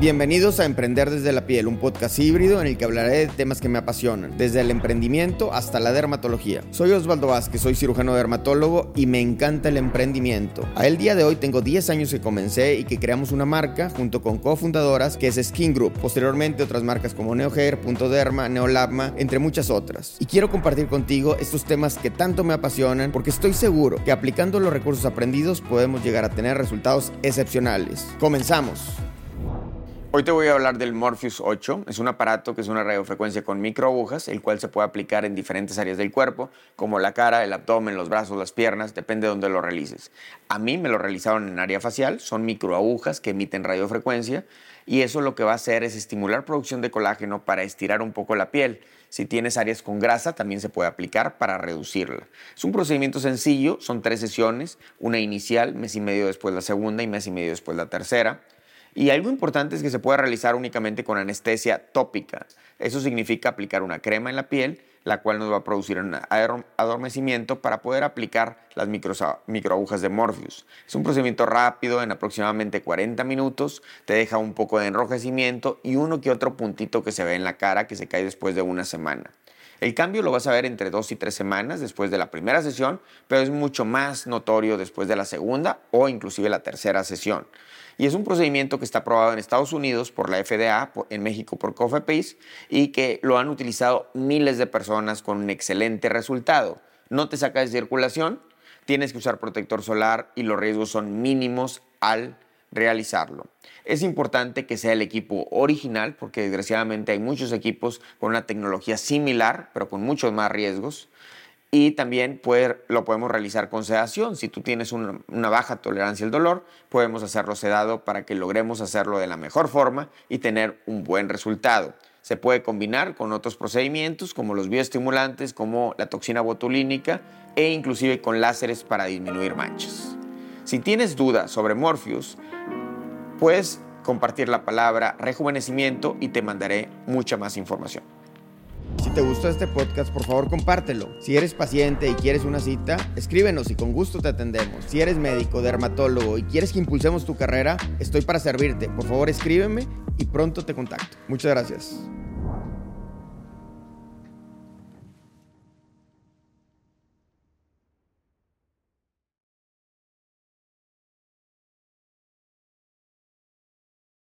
Bienvenidos a Emprender desde la piel, un podcast híbrido en el que hablaré de temas que me apasionan, desde el emprendimiento hasta la dermatología. Soy Osvaldo Vázquez, soy cirujano dermatólogo y me encanta el emprendimiento. A el día de hoy tengo 10 años que comencé y que creamos una marca junto con cofundadoras que es Skin Group. Posteriormente otras marcas como NeoHair, Punto Derma, Neolabma, entre muchas otras. Y quiero compartir contigo estos temas que tanto me apasionan porque estoy seguro que aplicando los recursos aprendidos podemos llegar a tener resultados excepcionales. Comenzamos. Hoy te voy a hablar del Morpheus 8. Es un aparato que es una radiofrecuencia con microagujas, el cual se puede aplicar en diferentes áreas del cuerpo, como la cara, el abdomen, los brazos, las piernas, depende de dónde lo realices. A mí me lo realizaron en área facial, son microagujas que emiten radiofrecuencia y eso lo que va a hacer es estimular producción de colágeno para estirar un poco la piel. Si tienes áreas con grasa, también se puede aplicar para reducirla. Es un procedimiento sencillo, son tres sesiones, una inicial, mes y medio después la segunda y mes y medio después la tercera. Y algo importante es que se puede realizar únicamente con anestesia tópica. Eso significa aplicar una crema en la piel, la cual nos va a producir un adormecimiento para poder aplicar las microagujas de Morpheus. Es un procedimiento rápido, en aproximadamente 40 minutos, te deja un poco de enrojecimiento y uno que otro puntito que se ve en la cara que se cae después de una semana. El cambio lo vas a ver entre dos y tres semanas después de la primera sesión, pero es mucho más notorio después de la segunda o inclusive la tercera sesión. Y es un procedimiento que está aprobado en Estados Unidos por la FDA, en México por COFEPRIS y que lo han utilizado miles de personas con un excelente resultado. No te saca de circulación, tienes que usar protector solar y los riesgos son mínimos al realizarlo. Es importante que sea el equipo original porque desgraciadamente hay muchos equipos con una tecnología similar pero con muchos más riesgos y también lo podemos realizar con sedación. Si tú tienes una, una, baja tolerancia al dolor, podemos hacerlo sedado para que logremos hacerlo de la mejor forma y tener un buen resultado. Se puede combinar con otros procedimientos como los bioestimulantes, como la toxina botulínica e inclusive con láseres para disminuir manchas. Si tienes dudas sobre Morpheus, puedes compartir la palabra rejuvenecimiento y te mandaré mucha más información. Si te gustó este podcast, por favor compártelo. Si eres paciente y quieres una cita, escríbenos y con gusto te atendemos. Si eres médico, dermatólogo y quieres que impulsemos tu carrera, estoy para servirte. Por favor escríbeme y pronto te contacto. Muchas gracias.